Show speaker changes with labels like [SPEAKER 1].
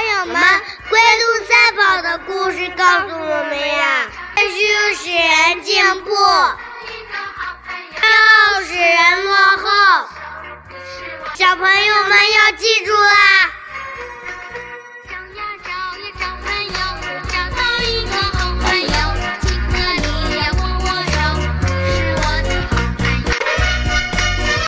[SPEAKER 1] 朋友们，龟兔赛跑的故事告诉我们呀，知识使人进步，爱使人落后。小朋友们要记住啦。